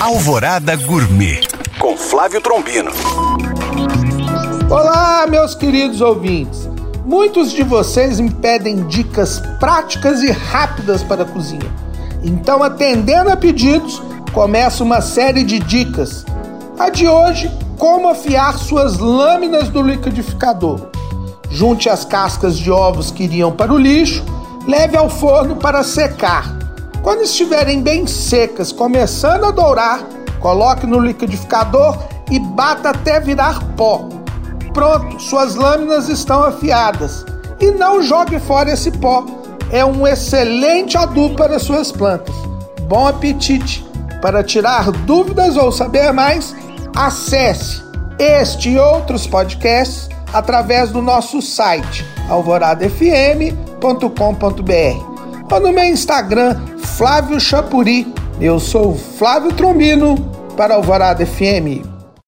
Alvorada Gourmet com Flávio Trombino. Olá, meus queridos ouvintes. Muitos de vocês me pedem dicas práticas e rápidas para a cozinha. Então, atendendo a pedidos, começa uma série de dicas. A de hoje, como afiar suas lâminas do liquidificador. Junte as cascas de ovos que iriam para o lixo, leve ao forno para secar. Quando estiverem bem secas, começando a dourar, coloque no liquidificador e bata até virar pó. Pronto, suas lâminas estão afiadas. E não jogue fora esse pó. É um excelente adubo para suas plantas. Bom apetite! Para tirar dúvidas ou saber mais, acesse este e outros podcasts através do nosso site alvoradafm.com.br ou no meu Instagram Flávio Chapuri. Eu sou Flávio Trombino para Alvorada FM.